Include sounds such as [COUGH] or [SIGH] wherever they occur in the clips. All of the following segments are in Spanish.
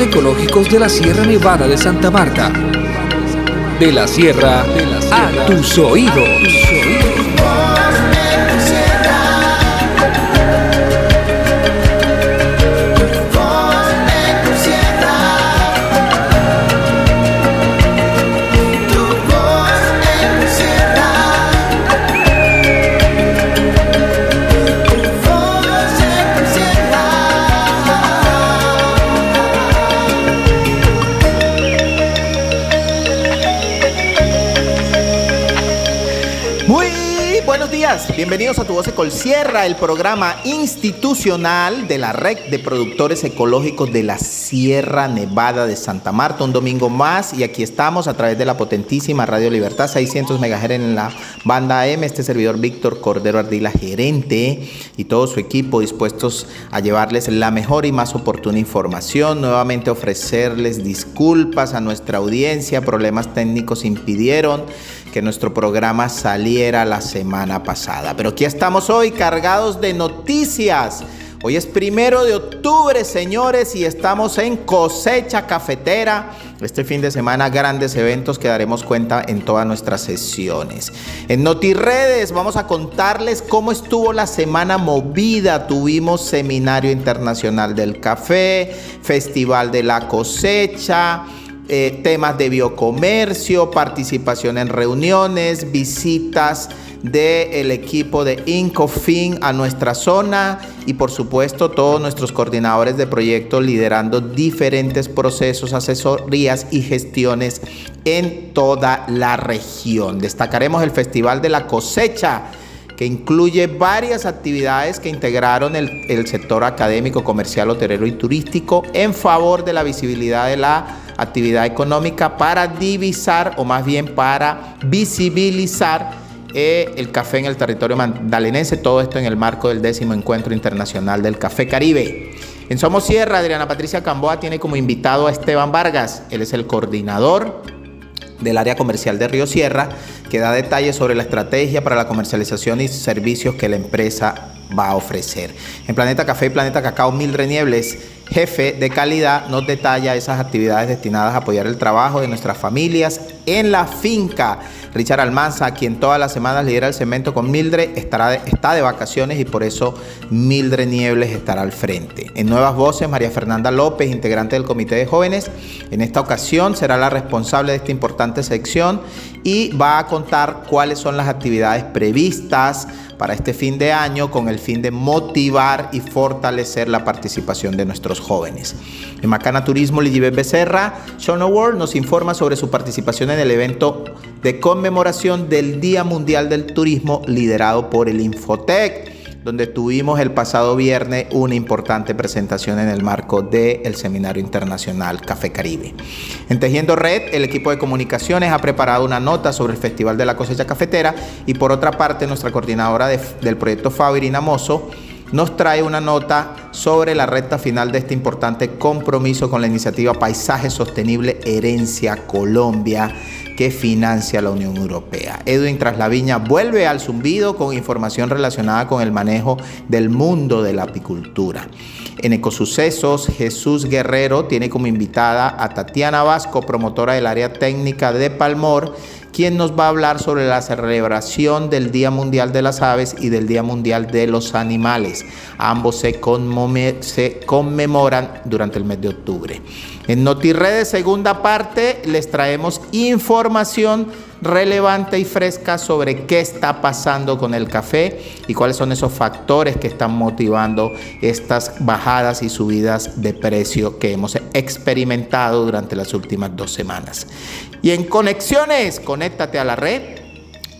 ecológicos de la Sierra Nevada de Santa Marta. De la sierra, a tus oídos. Bienvenidos a Tu Voz Ecol Sierra, el programa institucional de la Red de Productores Ecológicos de la Sierra Nevada de Santa Marta. Un domingo más y aquí estamos a través de la potentísima Radio Libertad, 600 MHz en la banda AM. Este servidor Víctor Cordero Ardila, gerente, y todo su equipo dispuestos a llevarles la mejor y más oportuna información. Nuevamente ofrecerles disculpas a nuestra audiencia, problemas técnicos impidieron nuestro programa saliera la semana pasada. Pero aquí estamos hoy cargados de noticias. Hoy es primero de octubre, señores, y estamos en cosecha cafetera. Este fin de semana grandes eventos que daremos cuenta en todas nuestras sesiones. En NotiRedes vamos a contarles cómo estuvo la semana movida. Tuvimos Seminario Internacional del Café, Festival de la Cosecha, eh, temas de biocomercio, participación en reuniones, visitas del equipo de Incofin a nuestra zona y por supuesto todos nuestros coordinadores de proyectos liderando diferentes procesos, asesorías y gestiones en toda la región. Destacaremos el Festival de la Cosecha que incluye varias actividades que integraron el, el, sector académico, comercial, hotelero y turístico en favor de la visibilidad de la actividad económica para divisar o más bien para visibilizar eh, el café en el territorio mandalinense, todo esto en el marco del décimo encuentro internacional del Café Caribe. En Somos Sierra, Adriana Patricia Camboa tiene como invitado a Esteban Vargas, él es el coordinador del área comercial de Río Sierra, que da detalles sobre la estrategia para la comercialización y servicios que la empresa va a ofrecer. En Planeta Café y Planeta Cacao, Mildred Niebles, jefe de calidad, nos detalla esas actividades destinadas a apoyar el trabajo de nuestras familias en la finca. Richard Almanza, quien todas las semanas lidera el cemento con Mildred, estará está de vacaciones y por eso Mildred Niebles estará al frente. En Nuevas Voces, María Fernanda López, integrante del Comité de Jóvenes, en esta ocasión será la responsable de esta importante sección y va a contar cuáles son las actividades previstas para este fin de año con el fin de motivar y fortalecer la participación de nuestros jóvenes. En Macana Turismo, Ligibet Becerra, Sean Award nos informa sobre su participación en el evento de conmemoración del Día Mundial del Turismo liderado por el Infotec donde tuvimos el pasado viernes una importante presentación en el marco del Seminario Internacional Café Caribe. En Tejiendo Red, el equipo de comunicaciones ha preparado una nota sobre el Festival de la Cosecha Cafetera y por otra parte nuestra coordinadora de, del proyecto FAO, Irina Mozo, nos trae una nota sobre la recta final de este importante compromiso con la iniciativa Paisaje Sostenible Herencia Colombia que financia la Unión Europea. Edwin Traslaviña vuelve al zumbido con información relacionada con el manejo del mundo de la apicultura. En Ecosucesos, Jesús Guerrero tiene como invitada a Tatiana Vasco, promotora del área técnica de Palmor, quien nos va a hablar sobre la celebración del Día Mundial de las Aves y del Día Mundial de los Animales. Ambos se, conmemoran durante el mes de octubre. En NotiRedes, segunda parte, les traemos información relevante y fresca sobre qué está pasando con el café y cuáles son esos factores que están motivando estas bajadas y subidas de precio que hemos experimentado durante las últimas dos semanas. Y en conexiones, conéctate a la red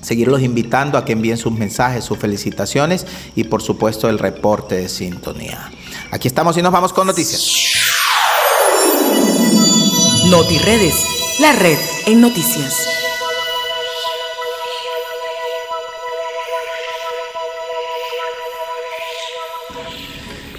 seguirlos invitando a que envíen sus mensajes, sus felicitaciones y por supuesto el reporte de sintonía. Aquí estamos y nos vamos con noticias. NotiRedes, la red en noticias.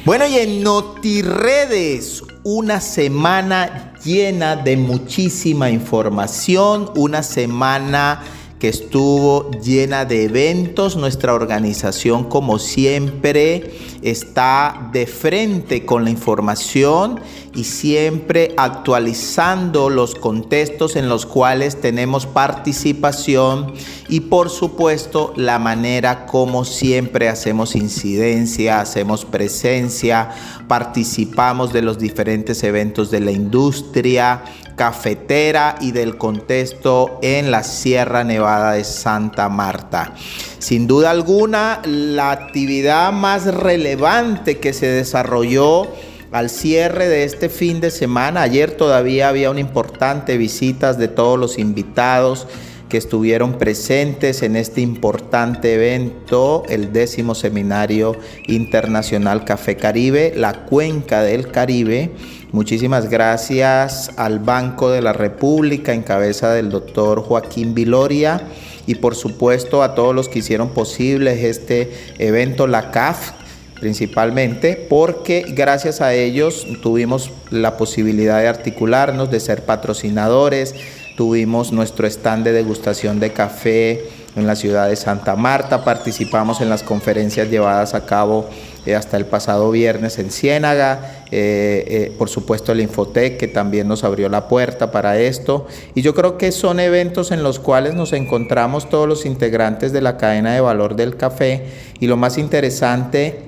Bueno, y en NotiRedes, una semana llena de muchísima información, una semana que estuvo llena de eventos. Nuestra organización, como siempre, está de frente con la información y siempre actualizando los contextos en los cuales tenemos participación y por supuesto la manera como siempre hacemos incidencia, hacemos presencia, participamos de los diferentes eventos de la industria cafetera y del contexto en la Sierra Nevada de Santa Marta. Sin duda alguna, la actividad más relevante que se desarrolló al cierre de este fin de semana, ayer todavía había una importante visita de todos los invitados que estuvieron presentes en este importante evento, el décimo seminario internacional Café Caribe, la cuenca del Caribe. Muchísimas gracias al Banco de la República en cabeza del doctor Joaquín Viloria y por supuesto a todos los que hicieron posible este evento, la CAF, principalmente porque gracias a ellos tuvimos la posibilidad de articularnos, de ser patrocinadores, tuvimos nuestro stand de degustación de café en la ciudad de Santa Marta, participamos en las conferencias llevadas a cabo eh, hasta el pasado viernes en Ciénaga, eh, eh, por supuesto el Infotec que también nos abrió la puerta para esto. Y yo creo que son eventos en los cuales nos encontramos todos los integrantes de la cadena de valor del café. Y lo más interesante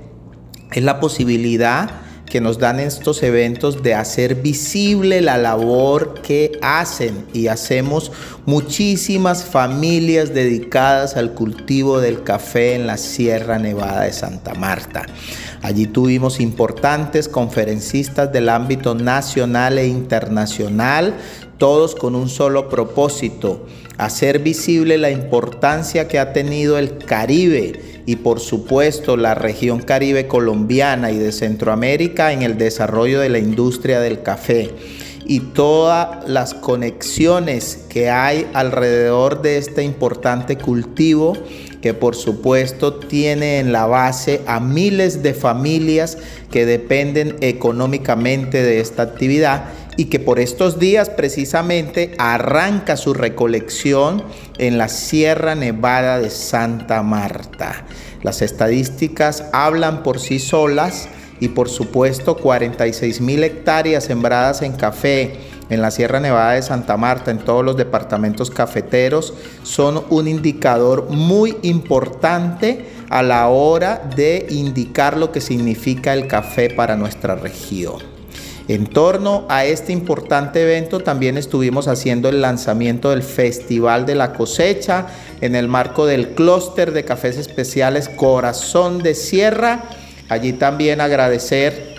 es la posibilidad que nos dan estos eventos de hacer visible la labor que hacen y hacemos muchísimas familias dedicadas al cultivo del café en la Sierra Nevada de Santa Marta. Allí tuvimos importantes conferencistas del ámbito nacional e internacional, todos con un solo propósito, hacer visible la importancia que ha tenido el Caribe y por supuesto la región caribe colombiana y de Centroamérica en el desarrollo de la industria del café. Y todas las conexiones que hay alrededor de este importante cultivo que por supuesto tiene en la base a miles de familias que dependen económicamente de esta actividad y que por estos días precisamente arranca su recolección en la Sierra Nevada de Santa Marta. Las estadísticas hablan por sí solas y por supuesto 46 mil hectáreas sembradas en café en la Sierra Nevada de Santa Marta, en todos los departamentos cafeteros, son un indicador muy importante a la hora de indicar lo que significa el café para nuestra región. En torno a este importante evento también estuvimos haciendo el lanzamiento del Festival de la Cosecha en el marco del clúster de cafés especiales Corazón de Sierra. Allí también agradecer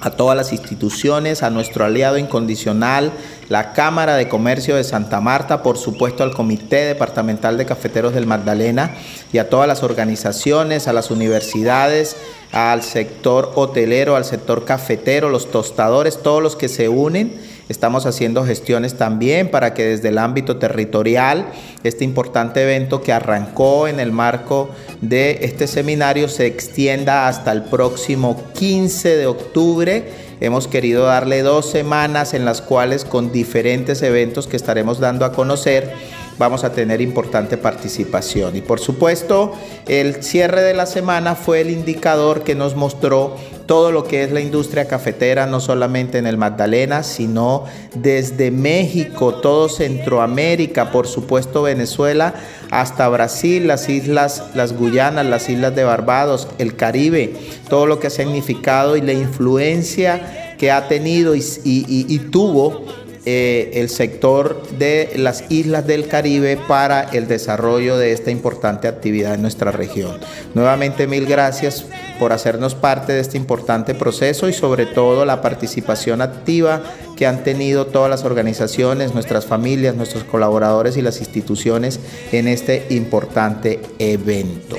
a todas las instituciones, a nuestro aliado incondicional, la Cámara de Comercio de Santa Marta, por supuesto al Comité Departamental de Cafeteros del Magdalena y a todas las organizaciones, a las universidades, al sector hotelero, al sector cafetero, los tostadores, todos los que se unen Estamos haciendo gestiones también para que desde el ámbito territorial este importante evento que arrancó en el marco de este seminario se extienda hasta el próximo 15 de octubre. Hemos querido darle dos semanas en las cuales con diferentes eventos que estaremos dando a conocer vamos a tener importante participación. Y por supuesto, el cierre de la semana fue el indicador que nos mostró todo lo que es la industria cafetera, no solamente en el Magdalena, sino desde México, todo Centroamérica, por supuesto Venezuela, hasta Brasil, las islas, las Guyanas, las islas de Barbados, el Caribe, todo lo que ha significado y la influencia que ha tenido y, tuvo eh, el sector de las islas del Caribe para el desarrollo de esta importante actividad en nuestra región. Nuevamente mil gracias por hacernos parte de este importante proceso y sobre todo la participación activa que han tenido todas las organizaciones, nuestras familias, nuestros colaboradores y las instituciones en este importante evento.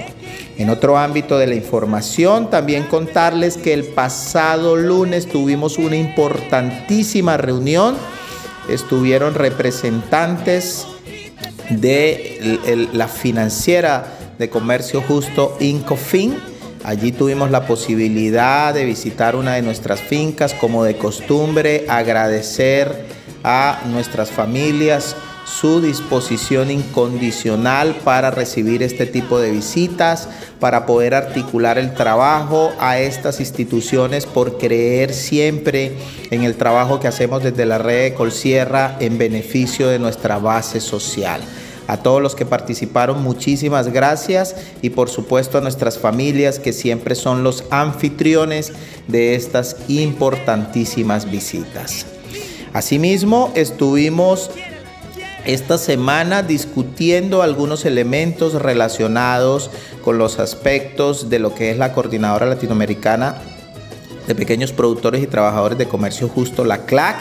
En otro ámbito de la información, también contarles que el pasado lunes tuvimos una importantísima reunión estuvieron representantes de la financiera de comercio justo Incofin. Allí tuvimos la posibilidad de visitar una de nuestras fincas como de costumbre, agradecer a nuestras familias su disposición incondicional para recibir este tipo de visitas, para poder articular el trabajo a estas instituciones por creer siempre en el trabajo que hacemos desde la red de Colsierra en beneficio de nuestra base social. A todos los que participaron, muchísimas gracias y por supuesto a nuestras familias que siempre son los anfitriones de estas importantísimas visitas. Asimismo, estuvimos esta semana discutiendo algunos elementos relacionados con los aspectos de lo que es la Coordinadora Latinoamericana de Pequeños Productores y Trabajadores de Comercio Justo, la CLAC.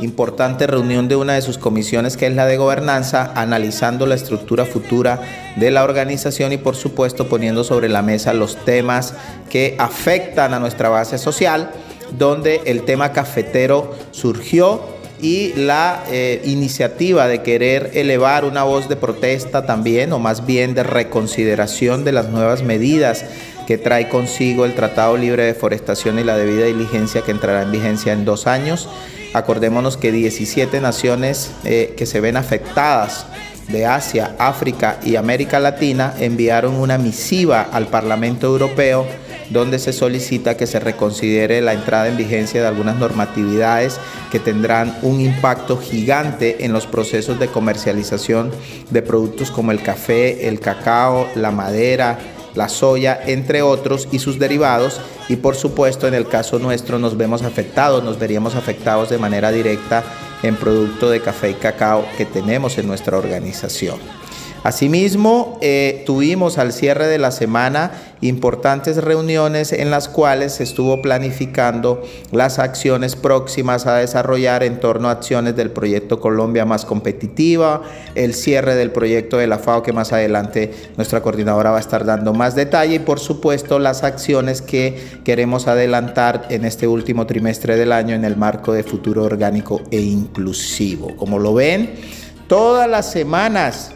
Importante reunión de una de sus comisiones que es la de gobernanza, analizando la estructura futura de la organización y por supuesto poniendo sobre la mesa los temas que afectan a nuestra base social, donde el tema cafetero surgió y la eh, iniciativa de querer elevar una voz de protesta también, o más bien de reconsideración de las nuevas medidas que trae consigo el Tratado Libre de Forestación y la debida diligencia que entrará en vigencia en dos años. Acordémonos que 17 naciones eh, que se ven afectadas de Asia, África y América Latina enviaron una misiva al Parlamento Europeo donde se solicita que se reconsidere la entrada en vigencia de algunas normatividades que tendrán un impacto gigante en los procesos de comercialización de productos como el café, el cacao, la madera, la soya, entre otros, y sus derivados. Y por supuesto, en el caso nuestro nos vemos afectados, nos veríamos afectados de manera directa en producto de café y cacao que tenemos en nuestra organización. Asimismo, eh, tuvimos al cierre de la semana importantes reuniones en las cuales se estuvo planificando las acciones próximas a desarrollar en torno a acciones del proyecto Colombia más competitiva, el cierre del proyecto de la FAO que más adelante nuestra coordinadora va a estar dando más detalle y por supuesto las acciones que queremos adelantar en este último trimestre del año en el marco de futuro orgánico e inclusivo. Como lo ven, todas las semanas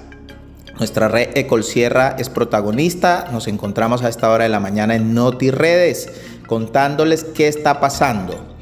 nuestra red Ecolsierra es protagonista. Nos encontramos a esta hora de la mañana en Noti Redes contándoles qué está pasando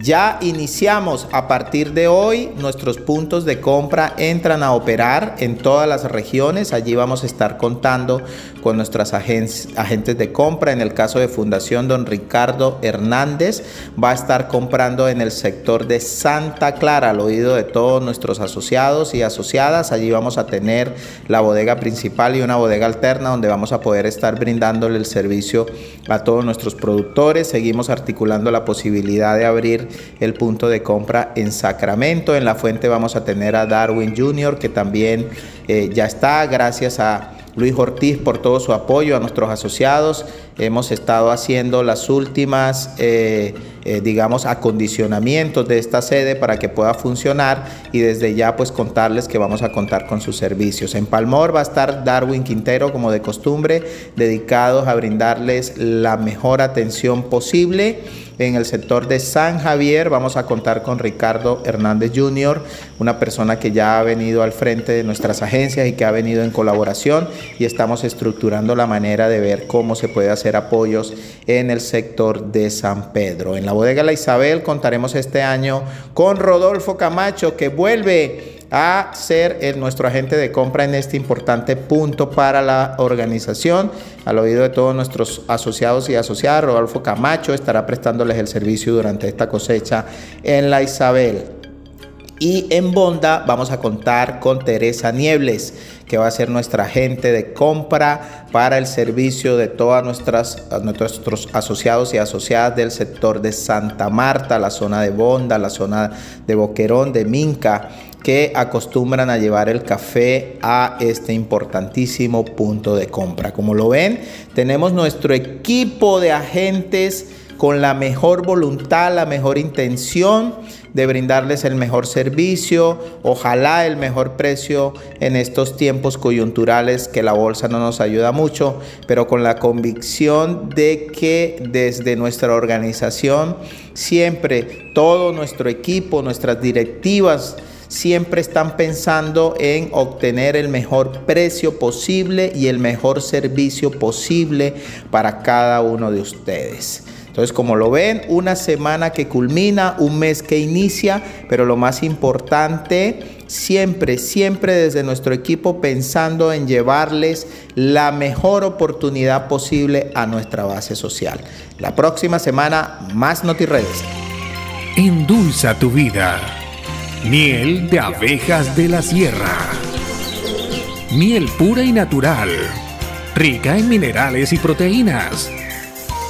ya iniciamos a partir de hoy, nuestros puntos de compra entran a operar en todas las regiones. Allí vamos a estar contando con nuestras agentes de compra. En el caso de Fundación Don Ricardo Hernández, va a estar comprando en el sector de Santa Clara, al oído de todos nuestros asociados y asociadas. Allí vamos a tener la bodega principal y una bodega alterna donde vamos a poder estar brindándole el servicio a todos nuestros productores. Seguimos articulando la posibilidad de abrir el punto de compra en Sacramento. En la fuente vamos a tener a Darwin Jr., que también eh, ya está, gracias a Luis Ortiz por todo su apoyo, a nuestros asociados. Hemos estado haciendo las últimas, eh, eh, digamos, acondicionamientos de esta sede para que pueda funcionar y desde ya pues contarles que vamos a contar con sus servicios. En Palmor va a estar Darwin Quintero como de costumbre, dedicados a brindarles la mejor atención posible en el sector de San Javier vamos a contar con Ricardo Hernández Jr., una persona que ya ha venido al frente de nuestras agencias y que ha venido en colaboración y estamos estructurando la manera de ver cómo se puede hacer apoyos en el sector de San Pedro. En la bodega La Isabel contaremos este año con Rodolfo Camacho que vuelve a ser nuestro agente de compra en este importante punto para la organización. Al oído de todos nuestros asociados y asociadas, Rodolfo Camacho estará prestándoles el servicio durante esta cosecha en la Isabel. Y en Bonda vamos a contar con Teresa Niebles, que va a ser nuestra agente de compra para el servicio de todos nuestros asociados y asociadas del sector de Santa Marta, la zona de Bonda, la zona de Boquerón, de Minca que acostumbran a llevar el café a este importantísimo punto de compra. Como lo ven, tenemos nuestro equipo de agentes con la mejor voluntad, la mejor intención de brindarles el mejor servicio, ojalá el mejor precio en estos tiempos coyunturales que la bolsa no nos ayuda mucho, pero con la convicción de que desde nuestra organización siempre todo nuestro equipo, nuestras directivas, siempre están pensando en obtener el mejor precio posible y el mejor servicio posible para cada uno de ustedes. Entonces, como lo ven, una semana que culmina, un mes que inicia, pero lo más importante, siempre, siempre desde nuestro equipo pensando en llevarles la mejor oportunidad posible a nuestra base social. La próxima semana, más NotiRedes. Endulza tu vida. Miel de abejas de la sierra. Miel pura y natural. Rica en minerales y proteínas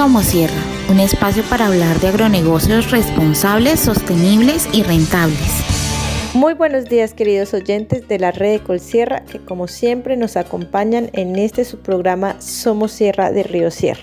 Somos Sierra, un espacio para hablar de agronegocios responsables, sostenibles y rentables. Muy buenos días queridos oyentes de la red de Colsierra que como siempre nos acompañan en este su programa Somos Sierra de Río Sierra.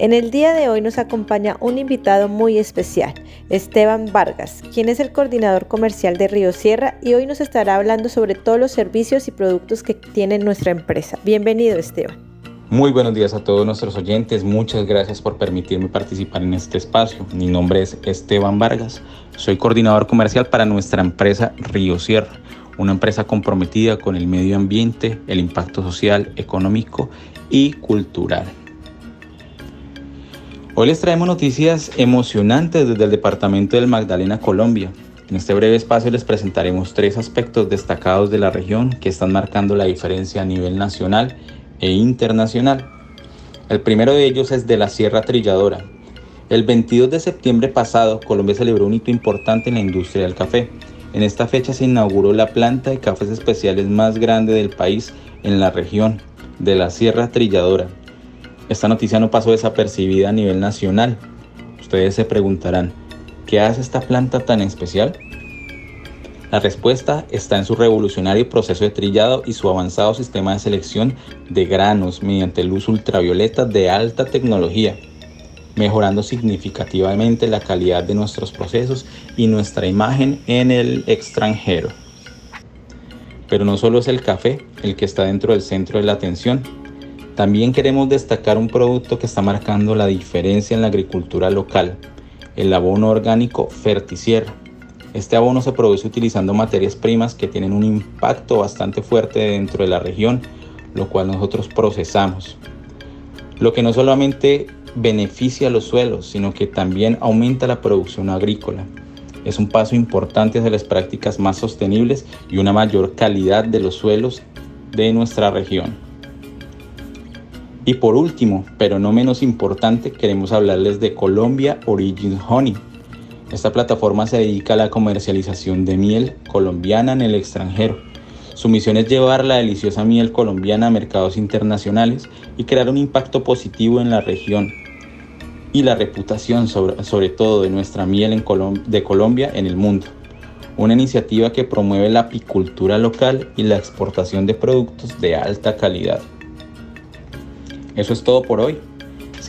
En el día de hoy nos acompaña un invitado muy especial, Esteban Vargas, quien es el coordinador comercial de Río Sierra y hoy nos estará hablando sobre todos los servicios y productos que tiene nuestra empresa. Bienvenido Esteban. Muy buenos días a todos nuestros oyentes, muchas gracias por permitirme participar en este espacio. Mi nombre es Esteban Vargas, soy coordinador comercial para nuestra empresa Río Sierra, una empresa comprometida con el medio ambiente, el impacto social, económico y cultural. Hoy les traemos noticias emocionantes desde el departamento del Magdalena, Colombia. En este breve espacio les presentaremos tres aspectos destacados de la región que están marcando la diferencia a nivel nacional e internacional. El primero de ellos es de la Sierra Trilladora. El 22 de septiembre pasado, Colombia celebró un hito importante en la industria del café. En esta fecha se inauguró la planta de cafés especiales más grande del país en la región de la Sierra Trilladora. Esta noticia no pasó desapercibida a nivel nacional. Ustedes se preguntarán, ¿qué hace esta planta tan especial? La respuesta está en su revolucionario proceso de trillado y su avanzado sistema de selección de granos mediante luz ultravioleta de alta tecnología, mejorando significativamente la calidad de nuestros procesos y nuestra imagen en el extranjero. Pero no solo es el café el que está dentro del centro de la atención, también queremos destacar un producto que está marcando la diferencia en la agricultura local, el abono orgánico Ferticier este abono se produce utilizando materias primas que tienen un impacto bastante fuerte dentro de la región, lo cual nosotros procesamos. Lo que no solamente beneficia a los suelos, sino que también aumenta la producción agrícola. Es un paso importante hacia las prácticas más sostenibles y una mayor calidad de los suelos de nuestra región. Y por último, pero no menos importante, queremos hablarles de Colombia Origin Honey esta plataforma se dedica a la comercialización de miel colombiana en el extranjero. Su misión es llevar la deliciosa miel colombiana a mercados internacionales y crear un impacto positivo en la región y la reputación sobre, todo de nuestra miel de Colombia en el mundo. Una iniciativa que promueve la apicultura local y la exportación de productos de alta calidad. Eso es todo por hoy.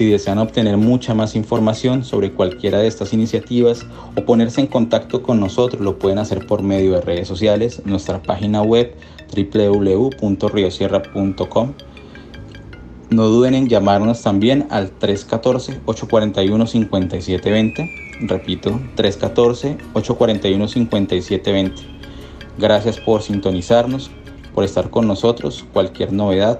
Si desean obtener mucha más información sobre cualquiera de estas iniciativas o ponerse en contacto con nosotros, lo pueden hacer por medio de redes sociales, nuestra página web www.riosierra.com, No duden en llamarnos también al 314-841-5720. Repito, 314-841-5720. Gracias por sintonizarnos, por estar con nosotros. Cualquier novedad,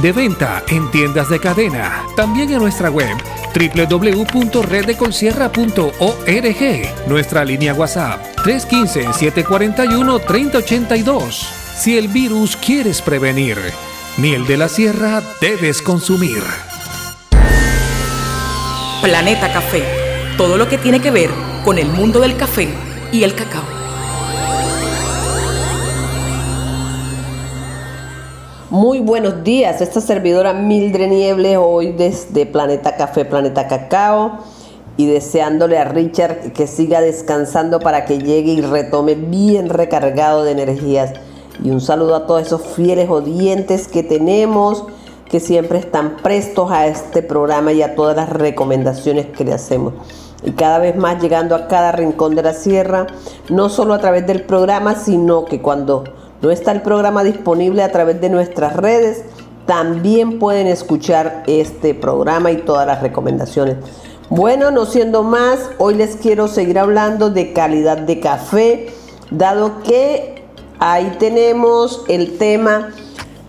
De venta en tiendas de cadena. También en nuestra web www.reddecolsierra.org. Nuestra línea WhatsApp 315-741-3082. Si el virus quieres prevenir, miel de la sierra debes consumir. Planeta Café. Todo lo que tiene que ver con el mundo del café y el cacao. Muy buenos días, esta servidora Mildred Nieble hoy desde Planeta Café, Planeta Cacao y deseándole a Richard que siga descansando para que llegue y retome bien recargado de energías. Y un saludo a todos esos fieles oyentes que tenemos que siempre están prestos a este programa y a todas las recomendaciones que le hacemos. Y cada vez más llegando a cada rincón de la sierra, no solo a través del programa, sino que cuando no está el programa disponible a través de nuestras redes, también pueden escuchar este programa y todas las recomendaciones. Bueno, no siendo más, hoy les quiero seguir hablando de calidad de café, dado que ahí tenemos el tema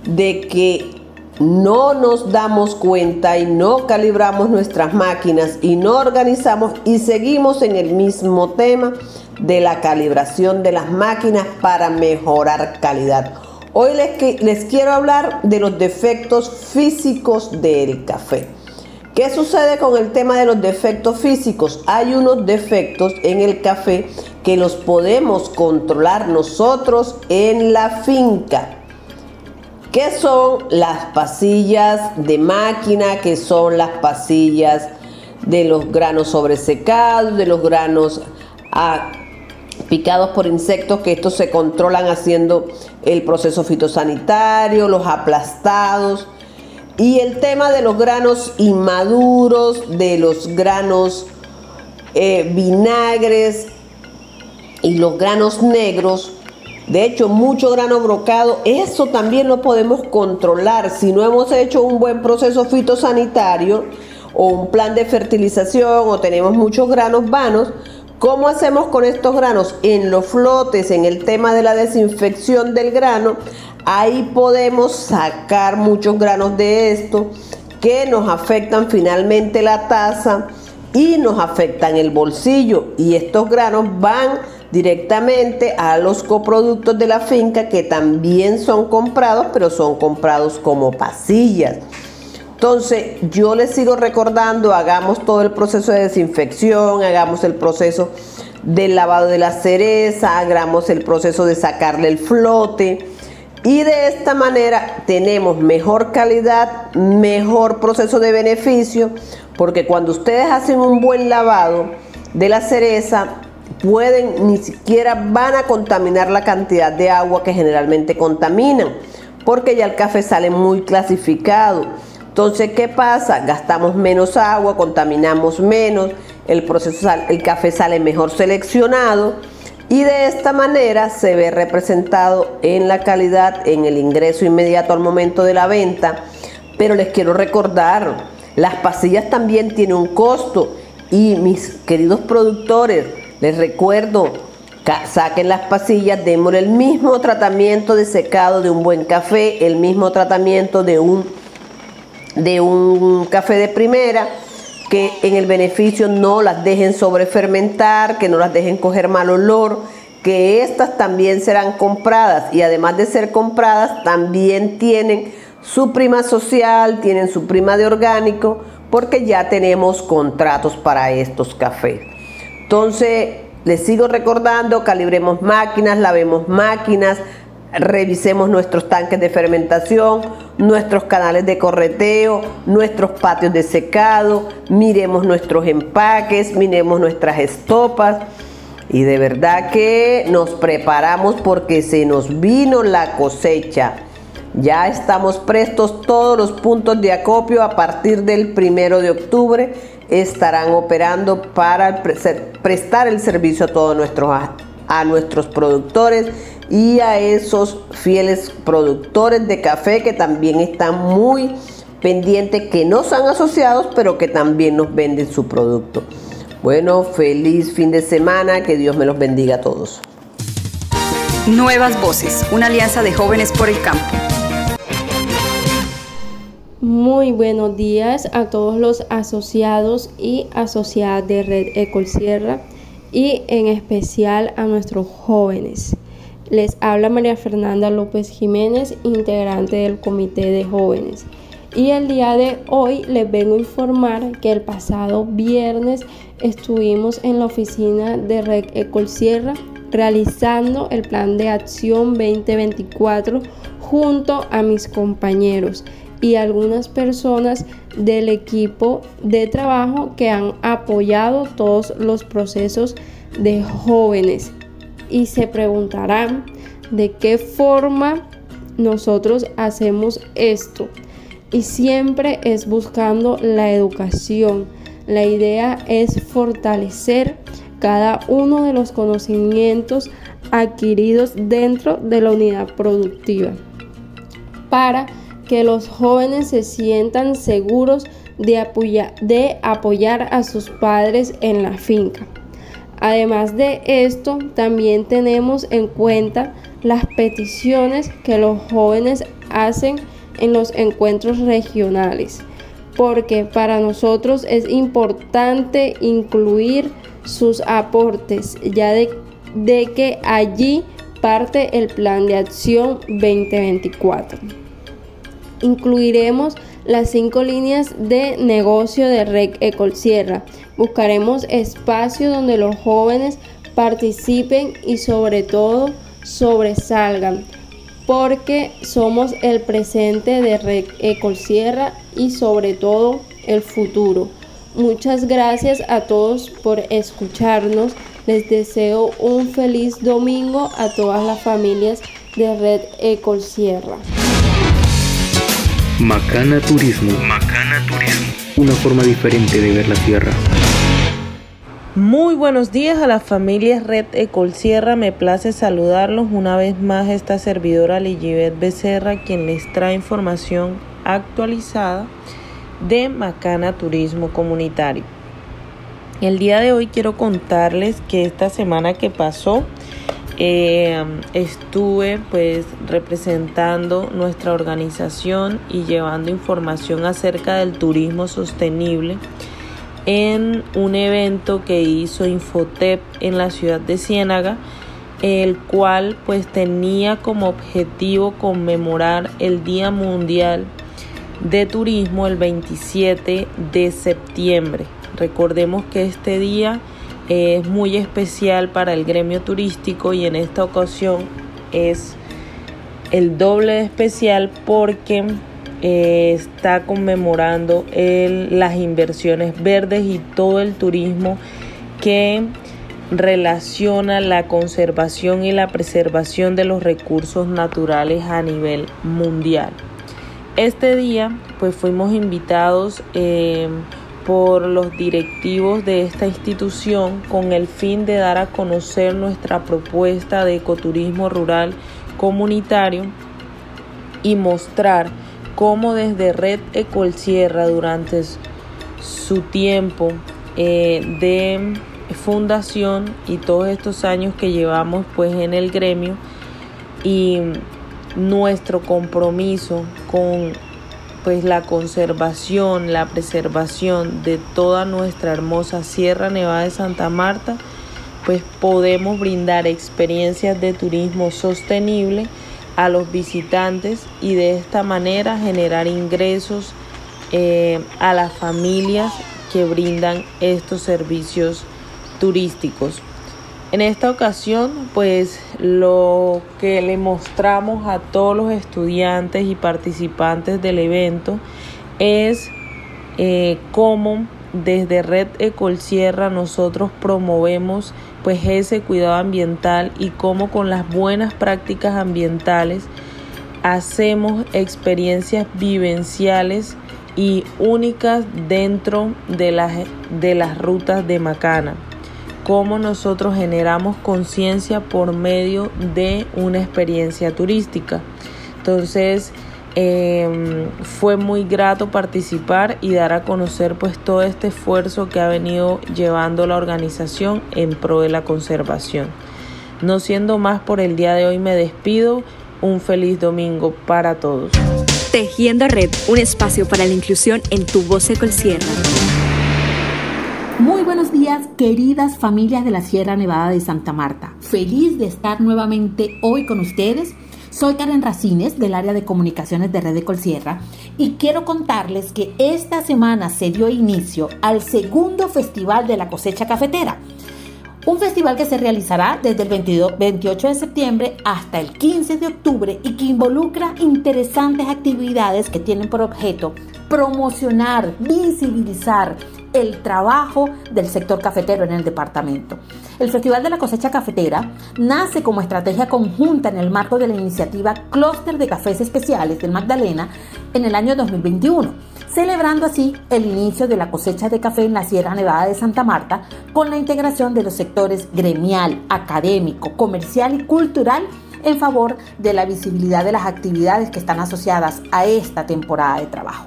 de que no nos damos cuenta y no calibramos nuestras máquinas y no organizamos y seguimos en el mismo tema de la calibración de las máquinas para mejorar calidad. Hoy les, les quiero hablar de los defectos físicos del café. ¿Qué sucede con el tema de los defectos físicos? Hay unos defectos en el café que los podemos controlar nosotros en la finca. ¿Qué son las pasillas de máquina? ¿Qué son las pasillas de los granos sobresecados, de los granos ah, picados por insectos? Que estos se controlan haciendo el proceso fitosanitario, los aplastados. Y el tema de los granos inmaduros, de los granos eh, vinagres y los granos negros de hecho, mucho grano brocado, eso también lo podemos controlar. Si no hemos hecho un buen proceso fitosanitario o un plan de fertilización o tenemos muchos granos vanos, ¿cómo hacemos con estos granos? En los flotes, en el tema de la desinfección del grano, ahí podemos sacar muchos granos de esto que nos afectan finalmente la taza y nos afectan el bolsillo. Y estos granos van directamente a los coproductos de la finca que también son comprados, pero son comprados como pasillas. Entonces, yo les sigo recordando, hagamos todo el proceso de desinfección, hagamos el proceso del lavado de la cereza, hagamos el proceso de sacarle el flote. Y de esta manera tenemos mejor calidad, mejor proceso de beneficio, porque cuando ustedes hacen un buen lavado de la cereza, pueden, ni siquiera van a contaminar la cantidad de agua que generalmente contaminan, porque ya el café sale muy clasificado. Entonces, ¿qué pasa? Gastamos menos agua, contaminamos menos, el, proceso, el café sale mejor seleccionado y de esta manera se ve representado en la calidad, en el ingreso inmediato al momento de la venta. Pero les quiero recordar, las pasillas también tienen un costo y mis queridos productores, les recuerdo, saquen las pasillas, démosle el mismo tratamiento de secado de un buen café, el mismo tratamiento de un, de un café de primera, que en el beneficio no las dejen sobrefermentar, que no las dejen coger mal olor, que estas también serán compradas y además de ser compradas también tienen su prima social, tienen su prima de orgánico, porque ya tenemos contratos para estos cafés. Entonces, les sigo recordando, calibremos máquinas, lavemos máquinas, revisemos nuestros tanques de fermentación, nuestros canales de correteo, nuestros patios de secado, miremos nuestros empaques, miremos nuestras estopas. Y de verdad que nos preparamos porque se nos vino la cosecha. Ya estamos prestos todos los puntos de acopio a partir del primero de octubre estarán operando para prestar el servicio a todos nuestros a nuestros productores y a esos fieles productores de café que también están muy pendientes, que no son asociados, pero que también nos venden su producto. Bueno, feliz fin de semana, que Dios me los bendiga a todos. Nuevas Voces, una alianza de jóvenes por el campo. Muy buenos días a todos los asociados y asociadas de Red Ecol Sierra y en especial a nuestros jóvenes. Les habla María Fernanda López Jiménez, integrante del Comité de Jóvenes. Y el día de hoy les vengo a informar que el pasado viernes estuvimos en la oficina de Red Ecol Sierra realizando el plan de acción 2024 junto a mis compañeros y algunas personas del equipo de trabajo que han apoyado todos los procesos de jóvenes y se preguntarán de qué forma nosotros hacemos esto y siempre es buscando la educación. La idea es fortalecer cada uno de los conocimientos adquiridos dentro de la unidad productiva para que los jóvenes se sientan seguros de, de apoyar a sus padres en la finca. Además de esto, también tenemos en cuenta las peticiones que los jóvenes hacen en los encuentros regionales, porque para nosotros es importante incluir sus aportes, ya de, que allí parte el plan de acción 2024 incluiremos las cinco líneas de negocio de Rec Ecol Sierra. Buscaremos espacios donde los jóvenes participen y sobre todo sobresalgan, porque somos el presente de Rec Ecol Sierra y sobre todo el futuro. Muchas gracias a todos por escucharnos. Les deseo un feliz domingo a todas las familias de Red Ecol Sierra. Macana Turismo. Macana Turismo. Una forma diferente de ver la tierra. Muy buenos días a las familias Red Ecol Sierra. Me place saludarlos una vez más esta servidora Ligibet Becerra, quien les trae información actualizada de Macana Turismo Comunitario. El día de hoy quiero contarles que esta semana que pasó eh, estuve pues representando nuestra organización y llevando información acerca del turismo sostenible en un evento que hizo Infotep en la ciudad de Ciénaga, el cual pues tenía como objetivo conmemorar el Día Mundial de Turismo el 27 de septiembre. Recordemos que este día es muy especial para el gremio turístico y en esta ocasión es el doble especial porque eh, está conmemorando las inversiones verdes y todo el turismo que relaciona la conservación y la preservación de los recursos naturales a nivel mundial. Este día pues fuimos invitados eh, por los directivos de esta institución con el fin de dar a conocer nuestra propuesta de ecoturismo rural comunitario y mostrar cómo desde Red Ecol Sierra durante su tiempo eh, de fundación y todos estos años que llevamos pues en el gremio y nuestro compromiso con pues la conservación, la preservación de toda nuestra hermosa Sierra Nevada de Santa Marta, pues podemos brindar experiencias de turismo sostenible a los visitantes y de esta manera generar ingresos eh, a las familias que brindan estos servicios turísticos. En esta ocasión, pues lo que le mostramos a todos los estudiantes y participantes del evento es eh, cómo desde Red Ecolsierra nosotros promovemos pues ese cuidado ambiental y cómo con las buenas prácticas ambientales hacemos experiencias vivenciales y únicas dentro de las, de las rutas de Macana. Cómo nosotros generamos conciencia por medio de una experiencia turística. Entonces, em, fue muy grato participar y dar a conocer pues todo este esfuerzo que ha venido llevando la organización en pro de la conservación. No siendo más por el día de hoy me despido. Un feliz domingo para todos. Tejiendo Red, un espacio para la inclusión en tu voz. Muy buenos días, queridas familias de la Sierra Nevada de Santa Marta. Feliz de estar nuevamente hoy con ustedes. Soy Karen Racines del área de comunicaciones de Red de Colsierra y quiero contarles que esta semana se dio inicio al segundo Festival de la Cosecha Cafetera un festival que se realizará desde el 28 de septiembre hasta el 15 de octubre y que involucra interesantes actividades que tienen por objeto promocionar, visibilizar el trabajo del sector cafetero en el departamento. El Festival de la Cosecha Cafetera nace como estrategia conjunta en el marco de la iniciativa Clúster de Cafés Especiales del Magdalena en el año 2021 celebrando así el inicio de la cosecha de café en la Sierra Nevada de Santa Marta con la integración de los sectores gremial, académico, comercial y cultural en favor de la visibilidad de las actividades que están asociadas a esta temporada de trabajo.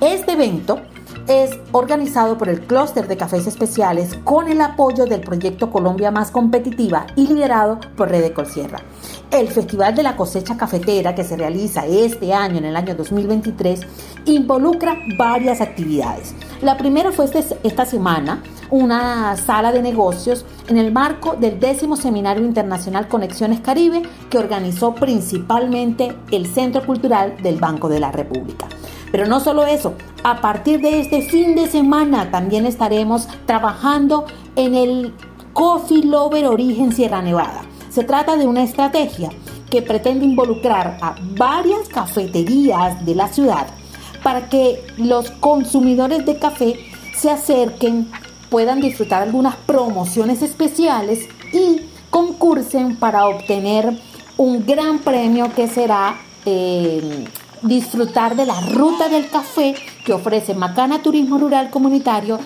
Este evento es organizado por el Clúster de Cafés Especiales con el apoyo del proyecto Colombia Más Competitiva y liderado por Red Colsierra. El Festival de la Cosecha Cafetera que se realiza este año, en el año 2023, involucra varias actividades. La primera fue este, esta semana, una sala de negocios en el marco del décimo Seminario Internacional Conexiones Caribe que organizó principalmente el Centro Cultural del Banco de la República. Pero no solo eso, a partir de este fin de semana también estaremos trabajando en el Coffee Lover Origen Sierra Nevada. Se trata de una estrategia que pretende involucrar a varias cafeterías de la ciudad para que los consumidores de café se acerquen, puedan disfrutar algunas promociones especiales y concursen para obtener un gran premio que será eh, disfrutar de la ruta del café que ofrece Macana Turismo Rural Comunitario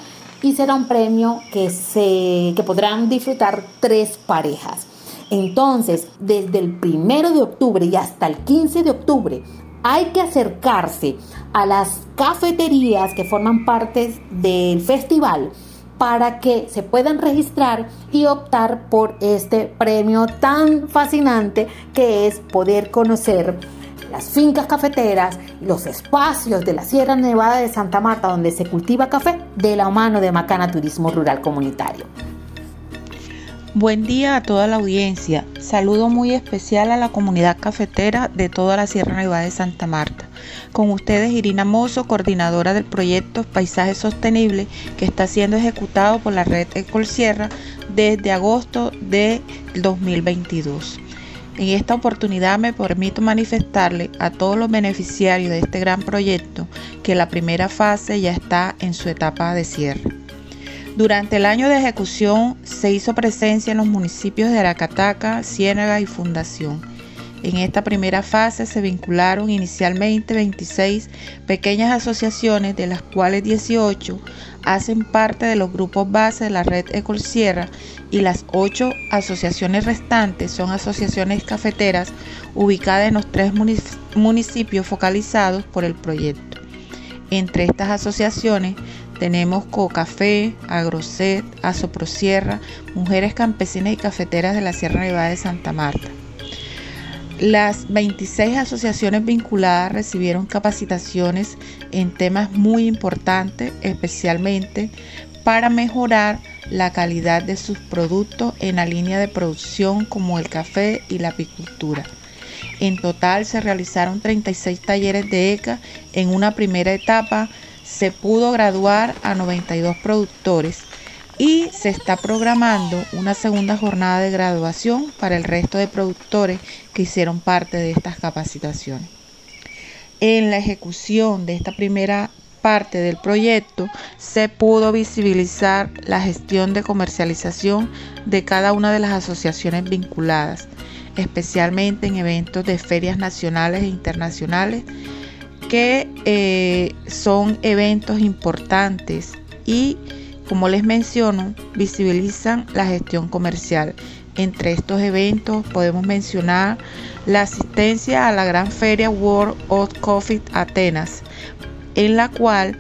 y será un premio que, se, que podrán disfrutar tres parejas. Entonces, desde el primero de octubre y hasta el 15 de octubre, hay que acercarse a las cafeterías que forman parte del festival para que se puedan registrar y optar por este premio tan fascinante que es poder conocer las fincas cafeteras y los espacios de la Sierra Nevada de Santa Marta donde se cultiva café de la mano de Macana Turismo Rural Comunitario. Buen día a toda la audiencia. Saludo muy especial a la comunidad cafetera de toda la Sierra Nevada de Santa Marta. Con ustedes Irina Mozo, coordinadora del proyecto Paisaje Sostenible que está siendo ejecutado por la red Ecol Sierra desde agosto de 2022. En esta oportunidad me permito manifestarle a todos los beneficiarios de este gran proyecto que la primera fase ya está en su etapa de cierre. Durante el año de ejecución se hizo presencia en los municipios de Aracataca, Ciénaga y Fundación. En esta primera fase se vincularon inicialmente 26 pequeñas asociaciones, de las cuales 18 hacen parte de los grupos base de la red Ecol Sierra y las ocho asociaciones restantes son asociaciones cafeteras ubicadas en los tres municipios focalizados por el proyecto. Entre estas asociaciones tenemos Cocafé, Agroset, Asoprosierra, Mujeres Campesinas y Cafeteras de la Sierra Nevada de Santa Marta. Las 26 asociaciones vinculadas recibieron capacitaciones en temas muy importantes, especialmente para mejorar la calidad de sus productos en la línea de producción como el café y la apicultura. En total se realizaron 36 talleres de ECA. En una primera etapa se pudo graduar a 92 productores y se está programando una segunda jornada de graduación para el resto de productores que hicieron parte de estas capacitaciones. En la ejecución de esta primera parte del proyecto se pudo visibilizar la gestión de comercialización de cada una de las asociaciones vinculadas, especialmente en eventos de ferias nacionales e internacionales, que eh, son eventos importantes y, como les menciono, visibilizan la gestión comercial. Entre estos eventos podemos mencionar la asistencia a la gran feria World of Coffee Atenas, en la cual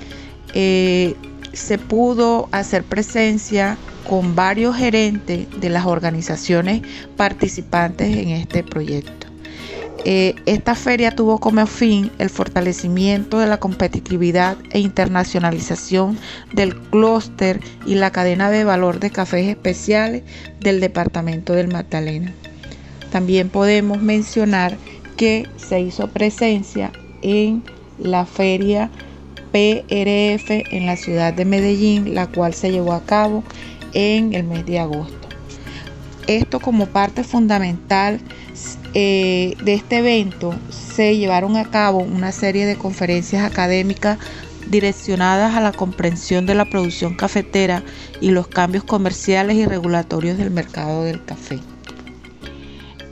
eh, se pudo hacer presencia con varios gerentes de las organizaciones participantes en este proyecto. Eh, esta feria tuvo como fin el fortalecimiento de la competitividad e internacionalización del clúster y la cadena de valor de cafés especiales del departamento del Magdalena. También podemos mencionar que se hizo presencia en la feria PRF en la ciudad de Medellín, la cual se llevó a cabo en el mes de agosto. Esto como parte fundamental eh, de este evento se llevaron a cabo una serie de conferencias académicas direccionadas a la comprensión de la producción cafetera y los cambios comerciales y regulatorios del mercado del café.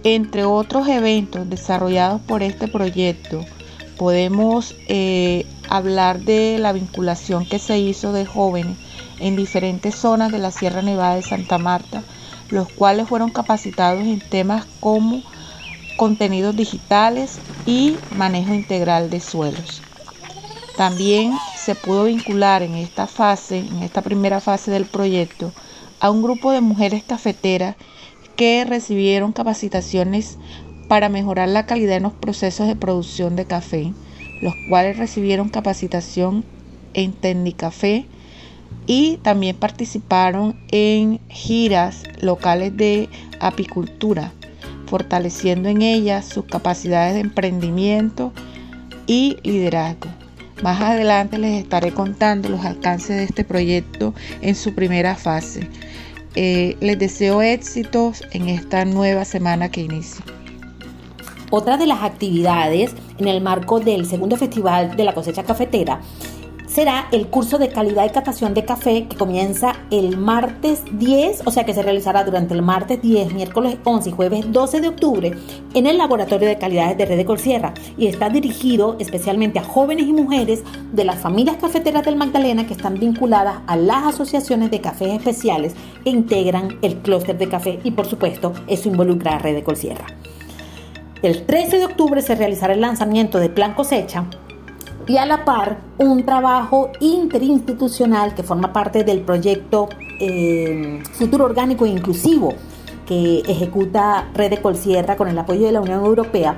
Entre otros eventos desarrollados por este proyecto, podemos eh, hablar de la vinculación que se hizo de jóvenes en diferentes zonas de la Sierra Nevada de Santa Marta, los cuales fueron capacitados en temas como contenidos digitales y manejo integral de suelos. También se pudo vincular en esta fase, en esta primera fase del proyecto, a un grupo de mujeres cafeteras que recibieron capacitaciones para mejorar la calidad en los procesos de producción de café, los cuales recibieron capacitación en Tecnicafé y también participaron en giras locales de apicultura, fortaleciendo en ellas sus capacidades de emprendimiento y liderazgo. Más adelante les estaré contando los alcances de este proyecto en su primera fase. Eh, les deseo éxitos en esta nueva semana que inicia. Otra de las actividades en el marco del segundo festival de la cosecha cafetera será el curso de calidad y catación de café que comienza el martes 10, o sea que se realizará durante el martes 10, miércoles 11 y jueves 12 de octubre en el Laboratorio de Calidades de Red de Colsierra y está dirigido especialmente a jóvenes y mujeres de las familias cafeteras del Magdalena que están vinculadas a las asociaciones de cafés especiales que integran el clúster de café y por supuesto eso involucra a Red de Colsierra. El 13 de octubre se realizará el lanzamiento de Plan Cosecha y a la par un trabajo interinstitucional que forma parte del proyecto eh, Futuro Orgánico e Inclusivo que ejecuta Red de Colsierra con el apoyo de la Unión Europea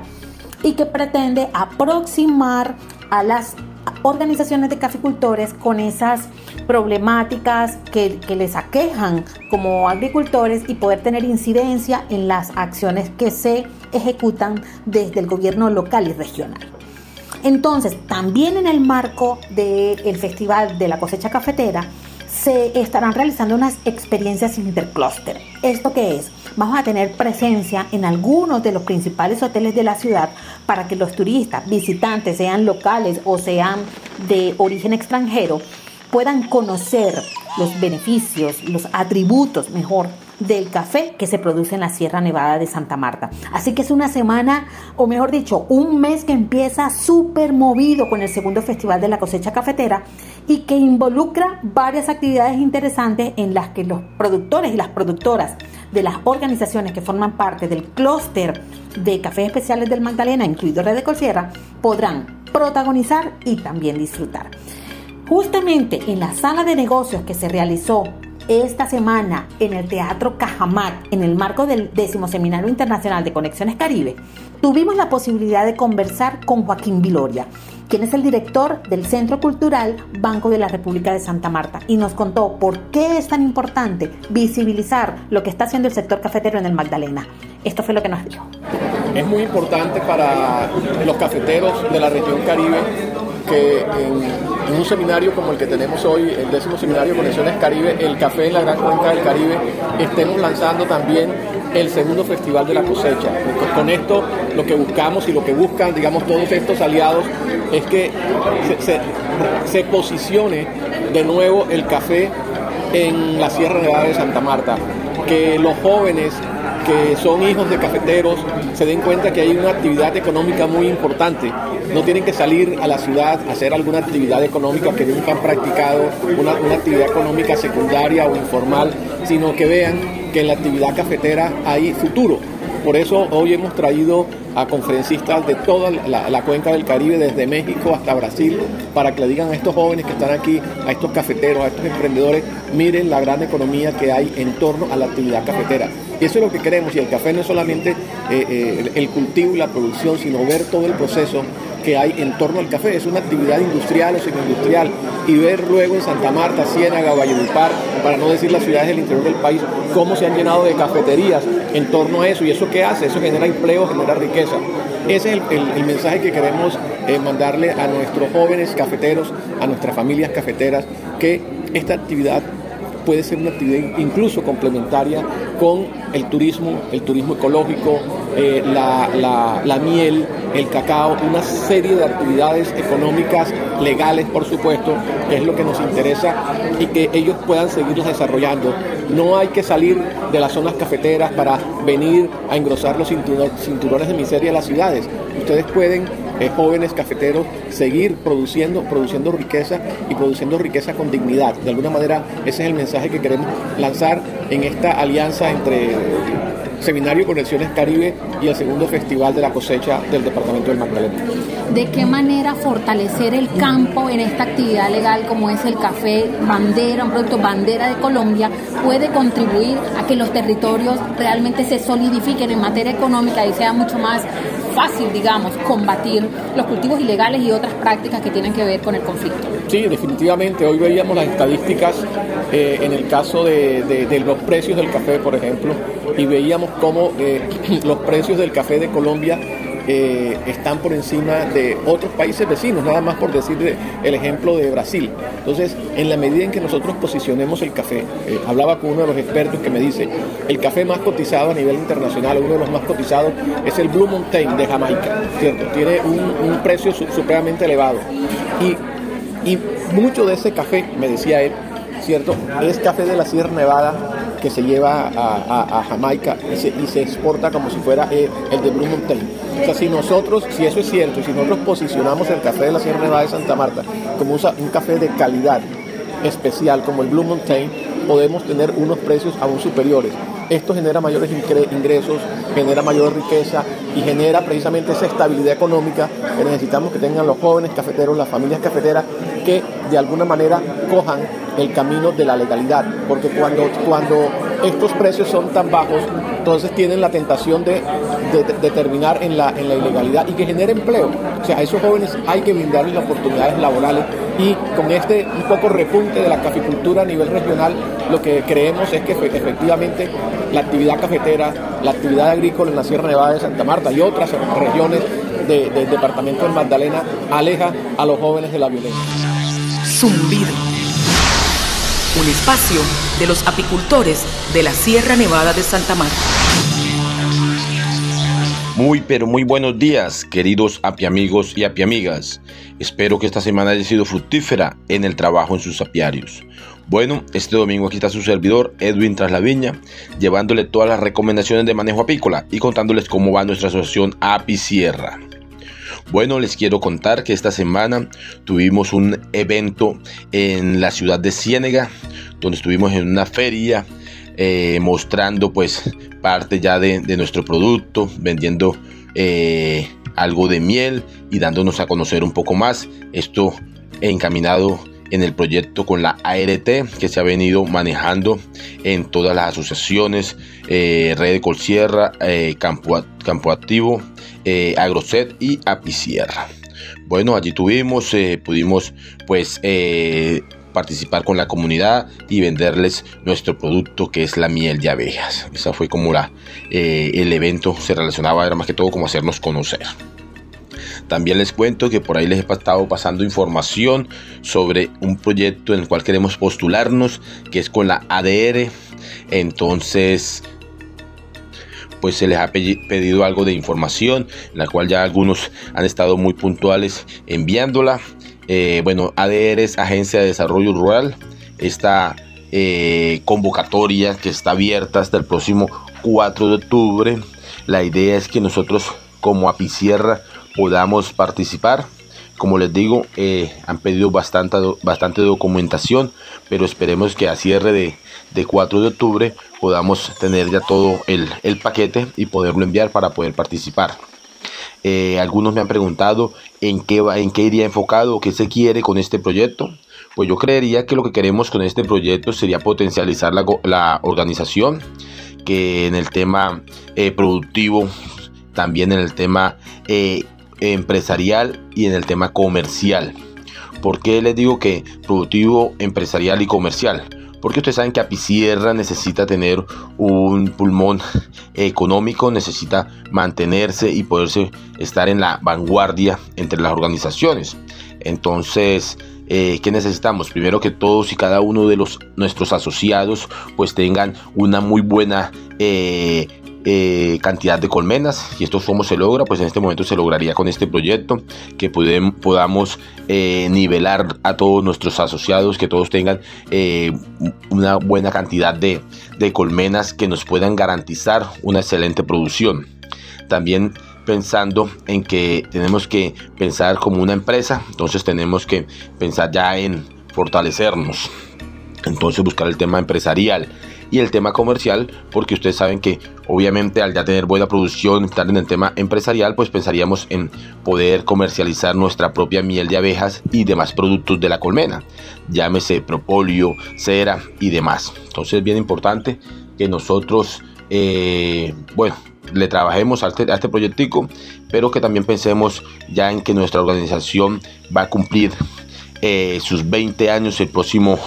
y que pretende aproximar a las organizaciones de caficultores con esas problemáticas que, que, les aquejan como agricultores y poder tener incidencia en las acciones que se ejecutan desde el gobierno local y regional. Entonces, también en el marco del Festival de la Cosecha Cafetera, se estarán realizando unas experiencias intercluster. ¿Esto qué es? Vamos a tener presencia en algunos de los principales hoteles de la ciudad para que los turistas, visitantes, sean locales o sean de origen extranjero, puedan conocer los beneficios, los atributos, mejor, del café que se produce en la Sierra Nevada de Santa Marta. Así que es una semana, o mejor dicho, un mes que empieza súper movido con el segundo Festival de la Cosecha Cafetera y que involucra varias actividades interesantes en las que los productores y las productoras de las organizaciones que forman parte del clúster de cafés especiales del Magdalena, incluido Red de Colsierra, podrán protagonizar y también disfrutar. Justamente en la sala de negocios que se realizó esta semana en el Teatro Cajamat, en el marco del décimo Seminario Internacional de Conexiones Caribe, tuvimos la posibilidad de conversar con Joaquín Viloria, quien es el director del Centro Cultural Banco de la República de Santa Marta, y nos contó por qué es tan importante visibilizar lo que está haciendo el sector cafetero en el Magdalena. Esto fue lo que nos dijo. Es muy importante para los cafeteros de la región Caribe que en, un seminario como el que tenemos hoy, el décimo seminario Conexiones Caribe, el café en la Gran Cuenca del Caribe, estemos lanzando también el segundo festival de la cosecha. Con esto lo que buscamos y lo que buscan, digamos, todos estos aliados es que se, posicione de nuevo el café en la Sierra Nevada de Santa Marta, que los jóvenes que son hijos de cafeteros se den cuenta que hay una actividad económica muy importante. No tienen que salir a la ciudad a hacer alguna actividad económica que nunca han practicado, una, actividad económica secundaria o informal, sino que vean que en la actividad cafetera hay futuro. Por eso hoy hemos traído a conferencistas de toda la, cuenca del Caribe, desde México hasta Brasil, para que le digan a estos jóvenes que están aquí, a estos cafeteros, a estos emprendedores, miren la gran economía que hay en torno a la actividad cafetera. Y eso es lo que queremos, y el café no es solamente eh, eh, el cultivo y la producción, sino ver todo el proceso que hay en torno al café. Es una actividad industrial o semi-industrial. Y ver luego en Santa Marta, Ciénaga, Valledupar, para no decir las ciudades del interior del país, cómo se han llenado de cafeterías en torno a eso. ¿Y eso qué hace? Eso genera empleo, genera riqueza. Ese es el, mensaje que queremos eh, mandarle a nuestros jóvenes cafeteros, a nuestras familias cafeteras, que esta actividad puede ser una actividad incluso complementaria con el turismo, el turismo ecológico, eh, la, miel, el cacao, una serie de actividades económicas, legales por supuesto, que es lo que nos interesa y que ellos puedan seguirlos desarrollando. No hay que salir de las zonas cafeteras para venir a engrosar los cinturones de miseria de las ciudades. Ustedes pueden eh, jóvenes cafeteros seguir produciendo, produciendo riqueza y produciendo riqueza con dignidad. De alguna manera ese es el mensaje que queremos lanzar en esta alianza entre Seminario Conexiones Caribe y el segundo Festival de la Cosecha del Departamento del Magdalena. ¿De qué manera fortalecer el campo en esta actividad legal como es el café bandera, un producto bandera de Colombia, puede contribuir a que los territorios realmente se solidifiquen en materia económica y sea mucho más fácil, digamos, combatir los cultivos ilegales y otras prácticas que tienen que ver con el conflicto? Sí, definitivamente. Hoy veíamos las estadísticas eh, en el caso de los precios del café, por ejemplo y veíamos cómo eh, [CLEARS THROAT] los precios del café de Colombia eh, están por encima de otros países vecinos, nada más por decir el ejemplo de Brasil. Entonces, en la medida en que nosotros posicionemos el café, eh, hablaba con uno de los expertos que me dice, el café más cotizado a nivel internacional, uno de los más cotizados, es el Blue Mountain de Jamaica, ¿cierto? Tiene un, precio supremamente elevado. Y, y mucho de ese café, me decía él, ¿cierto? Es café de la Sierra Nevada que se lleva a, Jamaica y se, exporta como si fuera el, de Blue Mountain. O sea, si nosotros, si eso es cierto, si nosotros posicionamos el café de la Sierra Nevada de Santa Marta como un, café de calidad especial como el Blue Mountain, podemos tener unos precios aún superiores. Esto genera mayores ingresos, genera mayor riqueza y genera precisamente esa estabilidad económica que necesitamos que tengan los jóvenes cafeteros, las familias cafeteras, que de alguna manera cojan el camino de la legalidad, porque cuando, cuando estos precios son tan bajos, entonces tienen la tentación de, terminar en la, ilegalidad y que genere empleo. O sea, a esos jóvenes hay que brindarles oportunidades laborales y con este un poco repunte de la caficultura a nivel regional, lo que creemos es que efectivamente la actividad cafetera, la actividad agrícola en la Sierra Nevada de Santa Marta y otras regiones del departamento del Magdalena aleja a los jóvenes de la violencia. Zumbido un espacio de los apicultores de la Sierra Nevada de Santa Marta. Muy pero muy buenos días, queridos apiamigos y apiamigas. Espero que esta semana haya sido fructífera en el trabajo en sus apiarios. Bueno, este domingo aquí está su servidor Edwin Traslaviña, llevándole todas las recomendaciones de manejo apícola y contándoles cómo va nuestra asociación Apicierra. Bueno, les quiero contar que esta semana tuvimos un evento en la ciudad de Ciénega, donde estuvimos en una feria eh, mostrando pues parte ya de, nuestro producto, vendiendo eh, algo de miel y dándonos a conocer un poco más. Esto encaminado en el proyecto con la ART que se ha venido manejando en todas las asociaciones, eh, Red de Colsierra, Campo, Campo Activo, eh, Agroset y Apicierra. Bueno, allí tuvimos, pudimos pues participar con la comunidad y venderles nuestro producto que es la miel de abejas. Esa fue como la, el evento se relacionaba, era más que todo como hacernos conocer. También les cuento que por ahí les he estado pasando información sobre un proyecto en el cual queremos postularnos, que es con la ADR. Entonces, pues se les ha pedido algo de información, la cual ya algunos han estado muy puntuales enviándola. Eh, bueno, ADR es Agencia de Desarrollo Rural. Esta eh, convocatoria que está abierta hasta el próximo 4 de octubre. La idea es que nosotros como Apicierra podamos participar. Como les digo, eh, han pedido bastante, bastante documentación, pero esperemos que a cierre de, de 4 de octubre podamos tener ya todo el, paquete y poderlo enviar para poder participar. Eh, algunos me han preguntado en qué, en qué iría enfocado qué se quiere con este proyecto. Pues yo creería que lo que queremos con este proyecto sería potencializar la, organización, que en el tema eh, productivo, también en el tema empresarial y en el tema comercial. ¿Por qué les digo que productivo, empresarial y comercial? Porque ustedes saben que Apicierra necesita tener un pulmón [LAUGHS] económico, necesita mantenerse y poderse estar en la vanguardia entre las organizaciones. Entonces, eh, ¿qué necesitamos? Primero que todos y cada uno de los nuestros asociados pues tengan una muy buena eh, eh, cantidad de colmenas y esto cómo se logra pues en este momento se lograría con este proyecto que podamos eh, nivelar a todos nuestros asociados que todos tengan eh, una buena cantidad de, de colmenas que nos puedan garantizar una excelente producción. También pensando en que tenemos que pensar como una empresa entonces tenemos que pensar ya en fortalecernos. Entonces buscar el tema empresarial y el tema comercial, porque ustedes saben que obviamente al ya tener buena producción, estar en el tema empresarial, pues pensaríamos en poder comercializar nuestra propia miel de abejas y demás productos de la colmena, llámese propóleo, cera y demás. Entonces es bien importante que nosotros, eh, bueno, le trabajemos a este, a este proyectico, pero que también pensemos ya en que nuestra organización va a cumplir eh, sus 20 años el próximo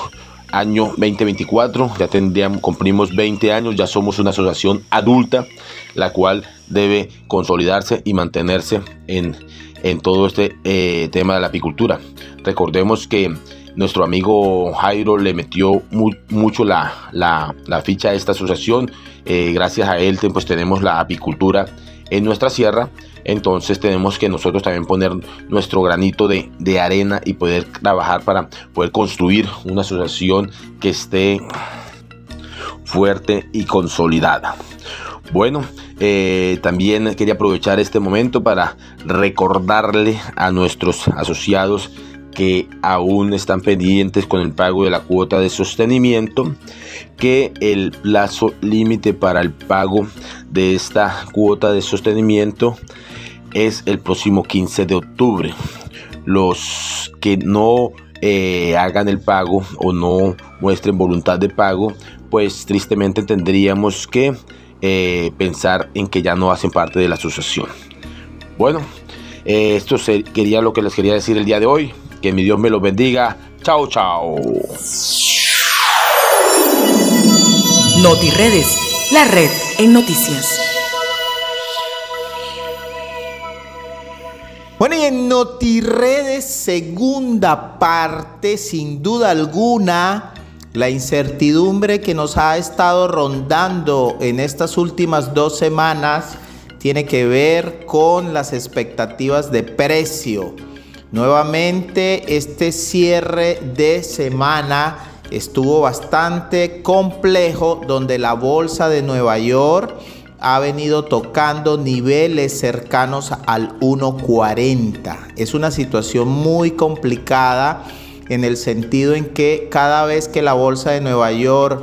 año 2024, ya tendríamos, cumplimos 20 años, ya somos una asociación adulta, la cual debe consolidarse y mantenerse en, en todo este eh, tema de la apicultura. Recordemos que nuestro amigo Jairo le metió mucho la, la, ficha a esta asociación. Eh, gracias a él pues tenemos la apicultura en nuestra sierra entonces tenemos que nosotros también poner nuestro granito de, arena y poder trabajar para poder construir una asociación que esté fuerte y consolidada. Bueno, eh, también quería aprovechar este momento para recordarle a nuestros asociados que aún están pendientes con el pago de la cuota de sostenimiento, que el plazo límite para el pago de esta cuota de sostenimiento es el próximo 15 de octubre. Los que no eh, hagan el pago o no muestren voluntad de pago, pues tristemente tendríamos que eh, pensar en que ya no hacen parte de la asociación. Bueno, eh, esto sería lo que les quería decir el día de hoy. Que mi Dios me los bendiga. Chao, chao. NotiRedes, la red en noticias. Bueno, y en NotiRedes, segunda parte, sin duda alguna, la incertidumbre que nos ha estado rondando en estas últimas dos semanas tiene que ver con las expectativas de precio. Nuevamente este cierre de semana estuvo bastante complejo donde la bolsa de Nueva York ha venido tocando niveles cercanos al 1.40. Es una situación muy complicada en el sentido en que cada vez que la bolsa de Nueva York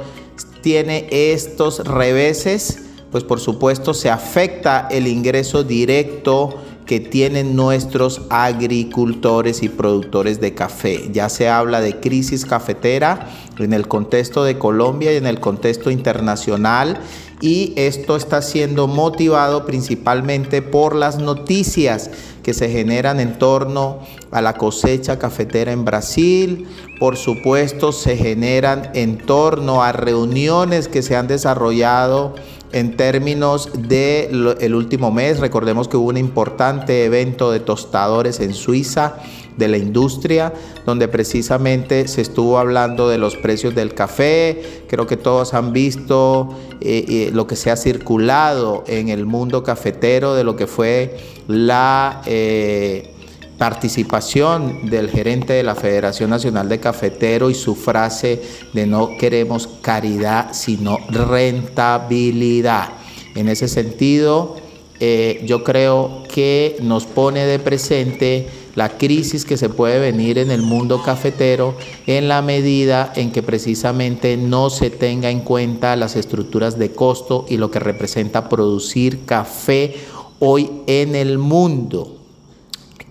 tiene estos reveses, pues por supuesto se afecta el ingreso directo que tienen nuestros agricultores y productores de café. Ya se habla de crisis cafetera en el contexto de Colombia y en el contexto internacional y esto está siendo motivado principalmente por las noticias que se generan en torno a la cosecha cafetera en Brasil, por supuesto se generan en torno a reuniones que se han desarrollado en términos del el último mes. Recordemos que hubo un importante evento de tostadores en Suiza de la industria, donde precisamente se estuvo hablando de los precios del café. Creo que todos han visto eh, eh, lo que se ha circulado en el mundo cafetero de lo que fue la... Eh, participación del gerente de la Federación Nacional de Cafetero y su frase de no queremos caridad, sino rentabilidad. En ese sentido, yo creo que nos pone de presente la crisis que se puede venir en el mundo cafetero en la medida en que precisamente no se tenga en cuenta las estructuras de costo y lo que representa producir café hoy en el mundo.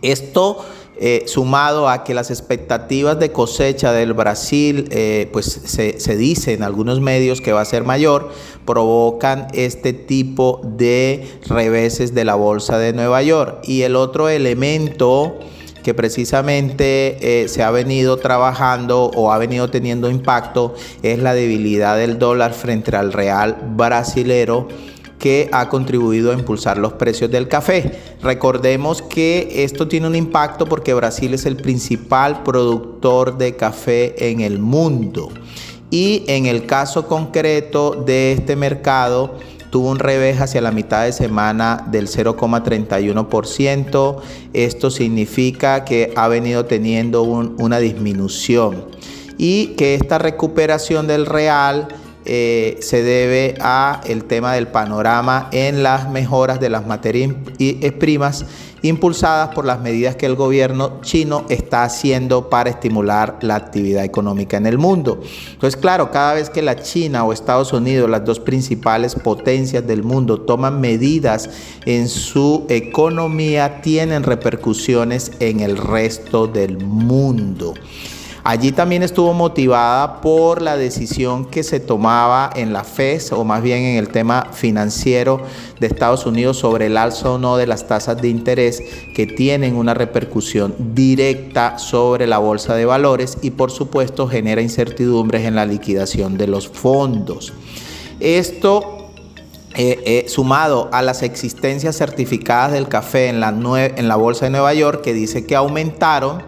Esto eh, sumado a que las expectativas de cosecha del Brasil, eh, pues se, dice en algunos medios que va a ser mayor, provocan este tipo de reveses de la bolsa de Nueva York. Y el otro elemento que precisamente eh, se ha venido trabajando o ha venido teniendo impacto es la debilidad del dólar frente al real brasilero que ha contribuido a impulsar los precios del café. Recordemos que esto tiene un impacto porque Brasil es el principal productor de café en el mundo. Y en el caso concreto de este mercado, tuvo un revés hacia la mitad de semana del 0,31%. Esto significa que ha venido teniendo una disminución y que esta recuperación del real eh, se debe a el tema del panorama en las mejoras de las materias primas impulsadas por las medidas que el gobierno chino está haciendo para estimular la actividad económica en el mundo. Entonces, claro, cada vez que la China o Estados Unidos, las dos principales potencias del mundo, toman medidas en su economía, tienen repercusiones en el resto del mundo. Allí también estuvo motivada por la decisión que se tomaba en la FES o más bien en el tema financiero de Estados Unidos sobre el alza o no de las tasas de interés que tienen una repercusión directa sobre la bolsa de valores y por supuesto genera incertidumbres en la liquidación de los fondos. Esto eh, eh, sumado a las existencias certificadas del café en la, en la Bolsa de Nueva York, que dice que aumentaron,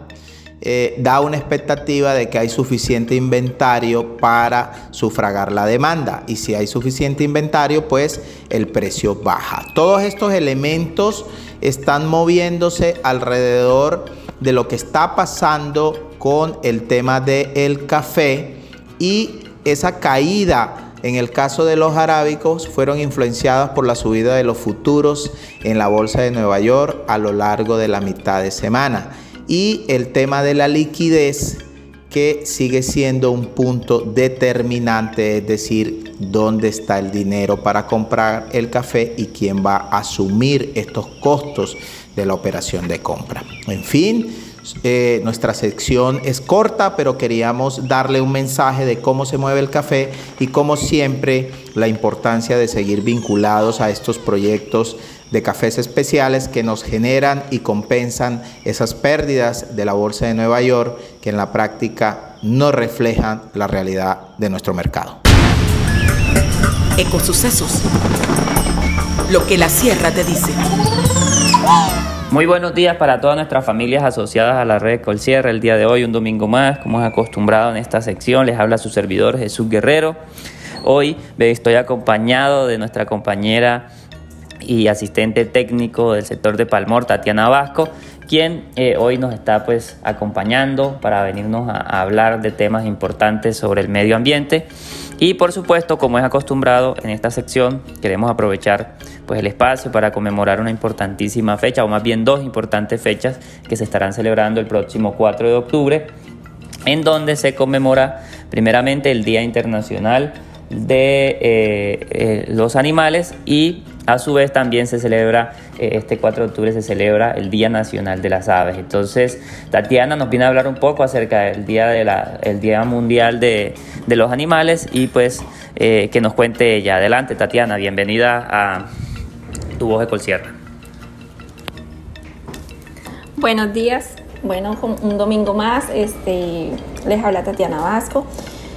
eh, da una expectativa de que hay suficiente inventario para sufragar la demanda. Y si hay suficiente inventario, pues el precio baja. Todos estos elementos están moviéndose alrededor de lo que está pasando con el tema del café y esa caída en el caso de los arábicos fueron influenciadas por la subida de los futuros en la bolsa de Nueva York a lo largo de la mitad de semana y el tema de la liquidez que sigue siendo un punto determinante, es decir, dónde está el dinero para comprar el café y quién va a asumir estos costos de la operación de compra. En fin, eh, nuestra sección es corta, pero queríamos darle un mensaje de cómo se mueve el café y como siempre la importancia de seguir vinculados a estos proyectos de cafés especiales que nos generan y compensan esas pérdidas de la Bolsa de Nueva York que en la práctica no reflejan la realidad de nuestro mercado. Ecosucesos. Lo que la sierra te dice. Muy buenos días para todas nuestras familias asociadas a la red Colsierra. El día de hoy, un domingo más, como es acostumbrado en esta sección, les habla su servidor Jesús Guerrero. Hoy estoy acompañado de nuestra compañera y asistente técnico del sector de Palmor, Tatiana Vasco, quien eh, hoy nos está pues acompañando para venirnos a, hablar de temas importantes sobre el medio ambiente. Y por supuesto, como es acostumbrado en esta sección, queremos aprovechar pues el espacio para conmemorar una importantísima fecha, o más bien dos importantes fechas que se estarán celebrando el próximo 4 de octubre, en donde se conmemora primeramente el Día Internacional de eh, eh, los Animales y a su vez también se celebra, eh, este 4 de octubre se celebra el Día Nacional de las Aves. Entonces, Tatiana nos viene a hablar un poco acerca del Día, día Mundial de, los Animales y pues eh, que nos cuente ella. Adelante, Tatiana, bienvenida a Tu Voz de Colsierra. Buenos días, bueno, un domingo más, este, les habla Tatiana Vasco.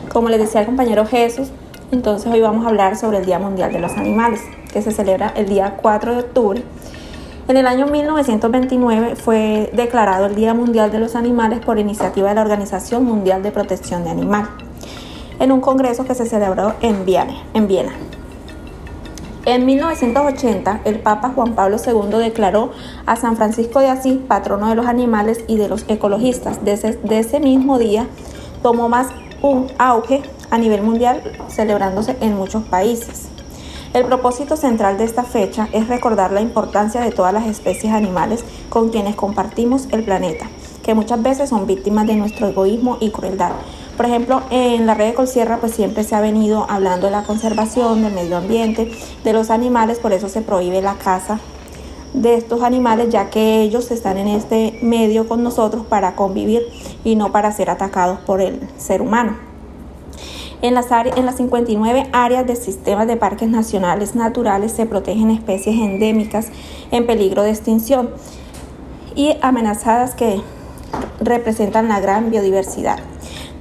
Como les decía el compañero Jesús, Entonces hoy vamos a hablar sobre el Día Mundial de los Animales, que se celebra el día 4 de octubre. En el año 1929 fue declarado el Día Mundial de los Animales por iniciativa de la Organización Mundial de Protección de Animal, en un congreso que se celebró en Viena. En Viena. En 1980, el Papa Juan Pablo II declaró a San Francisco de Asís patrono de los animales y de los ecologistas. Desde, ese mismo día tomó más un auge a nivel mundial, celebrándose en muchos países. El propósito central de esta fecha es recordar la importancia de todas las especies animales con quienes compartimos el planeta, que muchas veces son víctimas de nuestro egoísmo y crueldad. Por ejemplo, en la red de Colsierra pues siempre se ha venido hablando de la conservación del medio ambiente, de los animales, por eso se prohíbe la caza de estos animales ya que ellos están en este medio con nosotros para convivir y no para ser atacados por el ser humano. En las, en las 59 áreas de sistemas de parques nacionales naturales se protegen especies endémicas en peligro de extinción y amenazadas que representan la gran biodiversidad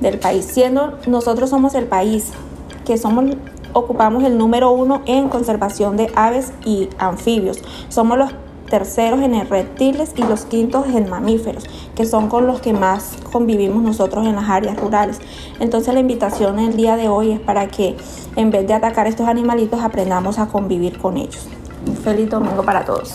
del país, siendo nosotros somos el país que somos ocupamos el número uno en conservación de aves y anfibios. Somos los terceros en reptiles y los quintos en mamíferos, que son con los que más convivimos nosotros en las áreas rurales. Entonces la invitación el día de hoy es para que en vez de atacar estos animalitos aprendamos a convivir con ellos. Un feliz domingo para todos.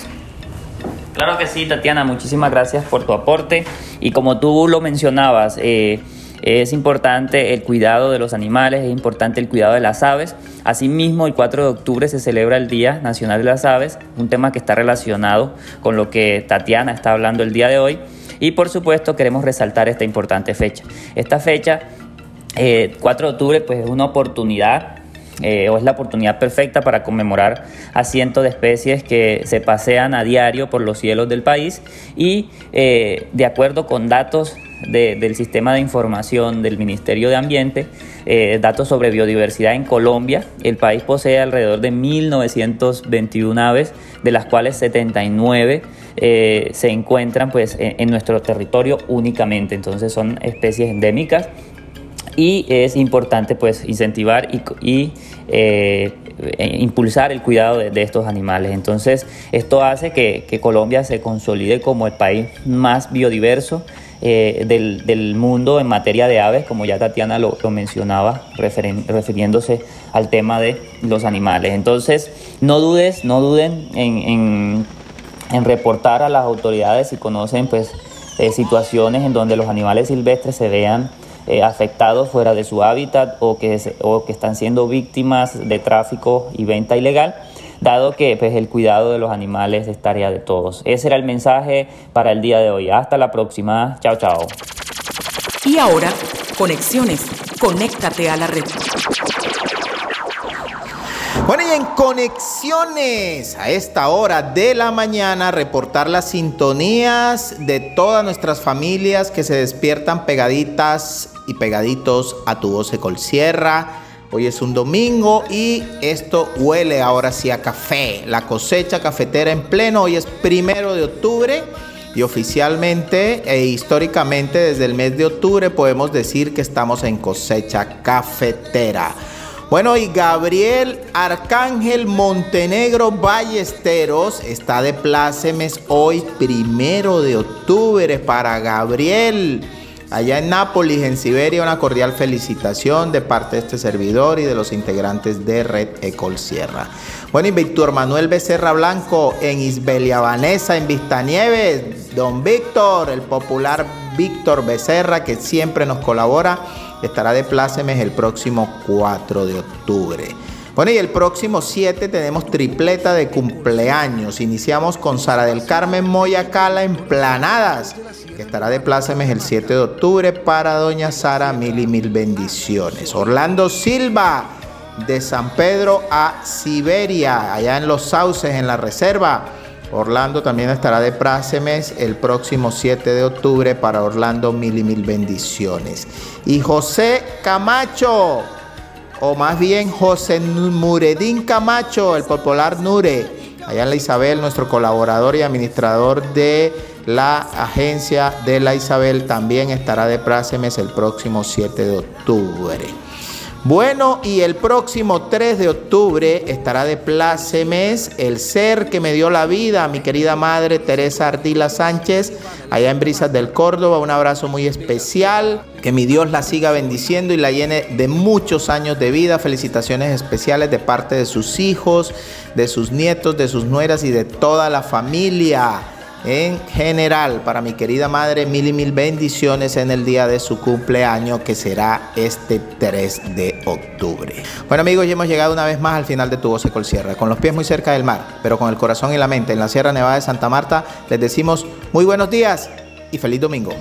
Claro que sí, Tatiana, muchísimas gracias por tu aporte. Y como tú lo mencionabas, eh, es importante el cuidado de los animales, es importante el cuidado de las aves. Asimismo, el 4 de octubre se celebra el Día Nacional de las Aves, un tema que está relacionado con lo que Tatiana está hablando el día de hoy. Y por supuesto queremos resaltar esta importante fecha. Esta fecha, 4 eh, de octubre, pues es una oportunidad eh, o es la oportunidad perfecta para conmemorar a cientos de especies que se pasean a diario por los cielos del país y eh, de acuerdo con datos del sistema de información del Ministerio de Ambiente, eh, datos sobre biodiversidad en Colombia. El país posee alrededor de 1.921 aves, de las cuales 79 eh, se encuentran pues, en, nuestro territorio únicamente. Entonces son especies endémicas y es importante pues incentivar y, eh, impulsar el cuidado de, estos animales. Entonces esto hace que Colombia se consolide como el país más biodiverso eh, del, mundo en materia de aves, como ya Tatiana lo, mencionaba, refiriéndose al tema de los animales. Entonces, no dudes, no duden en, reportar a las autoridades si conocen pues, eh, situaciones en donde los animales silvestres se vean eh, afectados fuera de su hábitat o que, o que están siendo víctimas de tráfico y venta ilegal dado que pues, el cuidado de los animales es tarea de todos. Ese era el mensaje para el día de hoy. Hasta la próxima. Chao, chao. Y ahora, conexiones. Conéctate a la red. Bueno, y en conexiones a esta hora de la mañana, reportar las sintonías de todas nuestras familias que se despiertan pegaditas y pegaditos a tu voz de Colsierra Hoy es un domingo y esto huele ahora sí a café. La cosecha cafetera en pleno. Hoy es primero de octubre y oficialmente e históricamente desde el mes de octubre podemos decir que estamos en cosecha cafetera. Bueno, y Gabriel Arcángel Montenegro Ballesteros está de plácemes hoy, primero de octubre, para Gabriel. Allá en Nápoles, en Siberia, una cordial felicitación de parte de este servidor y de los integrantes de Red Ecol Sierra. Bueno, y Víctor Manuel Becerra Blanco en Isbelia Vanessa, en Vistanieves. Don Víctor, el popular Víctor Becerra, que siempre nos colabora, estará de plácemes el próximo 4 de octubre. Bueno, y el próximo 7 tenemos tripleta de cumpleaños. Iniciamos con Sara del Carmen Moya Cala en Planadas, que estará de plácemes el 7 de octubre para doña Sara, mil y mil bendiciones. Orlando Silva de San Pedro a Siberia, allá en Los Sauces, en la reserva. Orlando también estará de plácemes el próximo 7 de octubre para Orlando, mil y mil bendiciones. Y José Camacho o más bien José Muredín Camacho, el popular Nure, allá en la Isabel, nuestro colaborador y administrador de la agencia de la Isabel, también estará de prácemes el próximo 7 de octubre. Bueno, y el próximo 3 de octubre estará de plácemes el ser que me dio la vida, mi querida madre Teresa Ardila Sánchez, allá en Brisas del Córdoba. Un abrazo muy especial. Que mi Dios la siga bendiciendo y la llene de muchos años de vida. Felicitaciones especiales de parte de sus hijos, de sus nietos, de sus nueras y de toda la familia en general para mi querida madre mil y mil bendiciones en el día de su cumpleaños que será este 3 de octubre. Bueno amigos, ya hemos llegado una vez más al final de Tu Voz Col Sierra, con los pies muy cerca del mar, pero con el corazón y la mente en la Sierra Nevada de Santa Marta, les decimos muy buenos días y feliz domingo.